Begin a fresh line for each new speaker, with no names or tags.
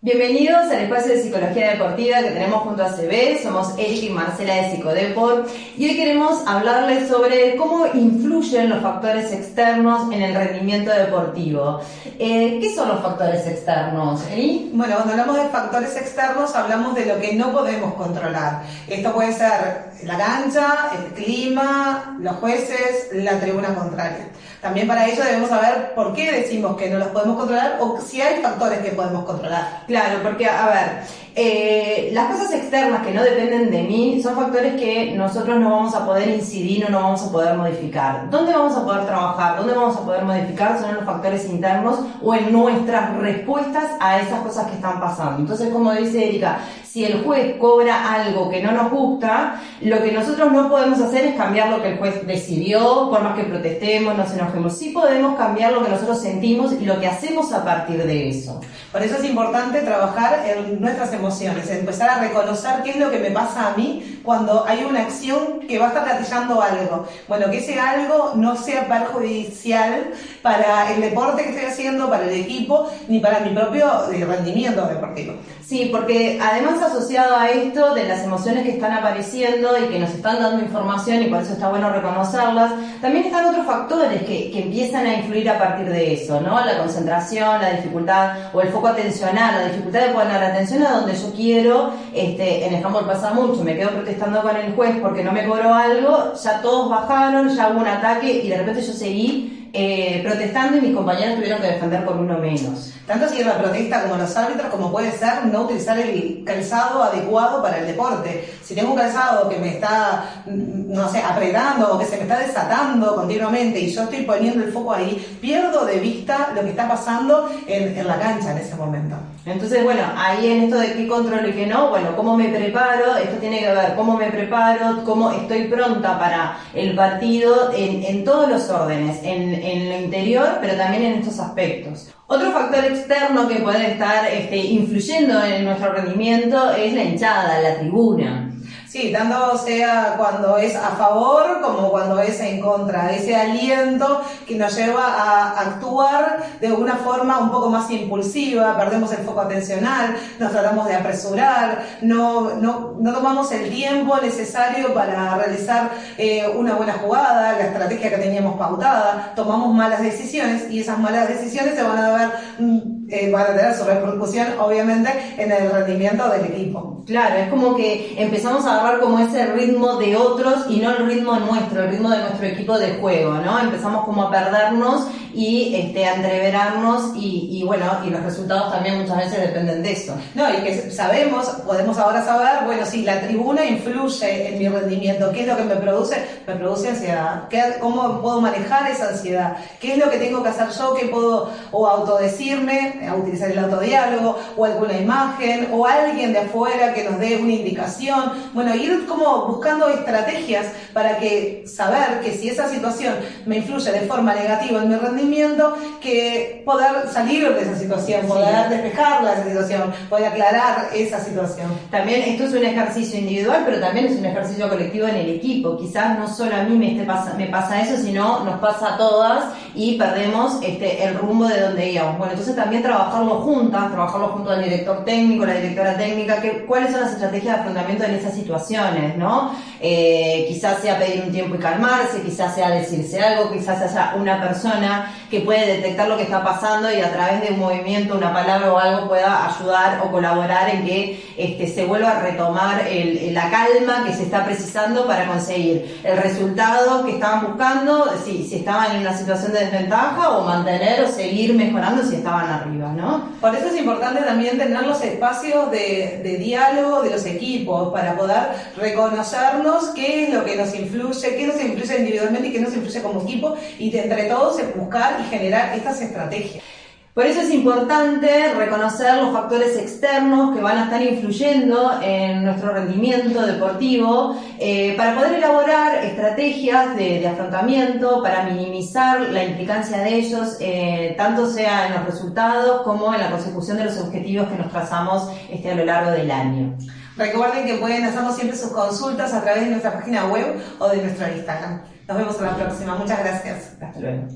Bienvenidos al espacio de psicología deportiva que tenemos junto a CB. Somos Eric y Marcela de Psicodeport y hoy queremos hablarles sobre cómo influyen los factores externos en el rendimiento deportivo. Eh, ¿Qué son los factores externos?
Bueno, cuando hablamos de factores externos hablamos de lo que no podemos controlar. Esto puede ser la cancha, el clima, los jueces, la tribuna contraria. También para ello debemos saber por qué decimos que no los podemos controlar o si hay factores que podemos controlar.
Claro, porque, a ver, eh, las cosas externas que no dependen de mí son factores que nosotros no vamos a poder incidir o no vamos a poder modificar. ¿Dónde vamos a poder trabajar? ¿Dónde vamos a poder modificar? Son los factores internos o en nuestras respuestas a esas cosas que están pasando. Entonces, como dice Erika, si el juez cobra algo que no nos gusta, lo que nosotros no podemos hacer es cambiar lo que el juez decidió, por más que protestemos, nos enojemos. Sí podemos cambiar lo que nosotros sentimos y lo que hacemos a partir de eso.
Por eso es importante trabajar en nuestras emociones, empezar a reconocer qué es lo que me pasa a mí cuando hay una acción que va a estar gatillando algo. Bueno, que ese algo no sea perjudicial para el deporte que estoy haciendo, para el equipo, ni para mi propio eh, rendimiento deportivo.
Sí, porque además asociado a esto de las emociones que están apareciendo y que nos están dando información y por eso está bueno reconocerlas, también están otros factores que, que empiezan a influir a partir de eso, ¿no? La concentración, la dificultad o el foco atencional, la dificultad de poner la atención a donde yo quiero, este, en el handball pasa mucho, me quedo protestando con el juez porque no me cobró algo, ya todos bajaron, ya hubo un ataque y de repente yo seguí eh, protestando y mis compañeros tuvieron que defender con uno menos.
Tanto si es la protesta como los árbitros, como puede ser no utilizar el calzado adecuado para el deporte. Si tengo un calzado que me está, mm, no sé, apretando o que se me está desatando continuamente y yo estoy poniendo el foco ahí, pierdo de vista lo que está pasando en, en la cancha en ese momento.
Entonces, bueno, ahí en esto de qué controlo y qué no, bueno, cómo me preparo, esto tiene que ver cómo me preparo, cómo estoy pronta para el partido en, en todos los órdenes, en, en, lo interior, pero también en estos aspectos. Otro factor externo que puede estar este, influyendo en nuestro rendimiento es la hinchada, la tribuna.
Sí, tanto sea cuando es a favor como cuando es en contra. Ese aliento que nos lleva a actuar de una forma un poco más impulsiva, perdemos el foco atencional, nos tratamos de apresurar, no, no, no tomamos el tiempo necesario para realizar eh, una buena jugada, la estrategia que teníamos pautada, tomamos malas decisiones y esas malas decisiones se van a ver mm, eh, van a tener su repercusión, obviamente, en el rendimiento del equipo.
Claro, es como que empezamos a agarrar como ese ritmo de otros y no el ritmo nuestro, el ritmo de nuestro equipo de juego, ¿no? Empezamos como a perdernos y este, a entreverarnos y, y bueno, y los resultados también muchas veces dependen de eso.
No, y que sabemos, podemos ahora saber, bueno, si la tribuna influye en mi rendimiento, ¿qué es lo que me produce? Me produce ansiedad. ¿Cómo puedo manejar esa ansiedad? ¿Qué es lo que tengo que hacer yo? ¿Qué puedo o autodecirme? A utilizar el autodiálogo o alguna imagen o alguien de afuera que nos dé una indicación. Bueno, ir como buscando estrategias para que saber que si esa situación me influye de forma negativa en mi rendimiento, que poder salir de esa situación, poder despejar esa situación, poder aclarar esa situación.
También esto es un ejercicio individual, pero también es un ejercicio colectivo en el equipo. Quizás no solo a mí me, pasa, me pasa eso, sino nos pasa a todas y perdemos este, el rumbo de donde íbamos. Bueno, entonces también trabajarlo juntas, trabajarlo junto al director técnico, la directora técnica, cuáles son las estrategias de afrontamiento en esas situaciones, ¿no? Eh, quizás sea pedir un tiempo y calmarse, quizás sea decirse algo, quizás haya una persona que puede detectar lo que está pasando y a través de un movimiento, una palabra o algo pueda ayudar o colaborar en que este, se vuelva a retomar la calma que se está precisando para conseguir el resultado que estaban buscando, si, si estaban en una situación de desventaja o mantener o seguir mejorando si estaban arriba.
Por eso es importante también tener los espacios de, diálogo de los equipos para poder reconocernos qué es lo que nos influye, qué nos influye individualmente y qué nos influye como equipo y entre todos buscar y generar estas estrategias.
Por eso es importante reconocer los factores externos que van a estar influyendo en nuestro rendimiento deportivo eh, para poder elaborar estrategias de, afrontamiento, para minimizar la implicancia de ellos, eh, tanto sea en los resultados como en la consecución de los objetivos que nos trazamos este, a lo largo del año.
Recuerden que pueden hacernos siempre sus consultas a través de nuestra página web o de nuestro Instagram. Nos vemos en la próxima. Muchas gracias.
Hasta luego.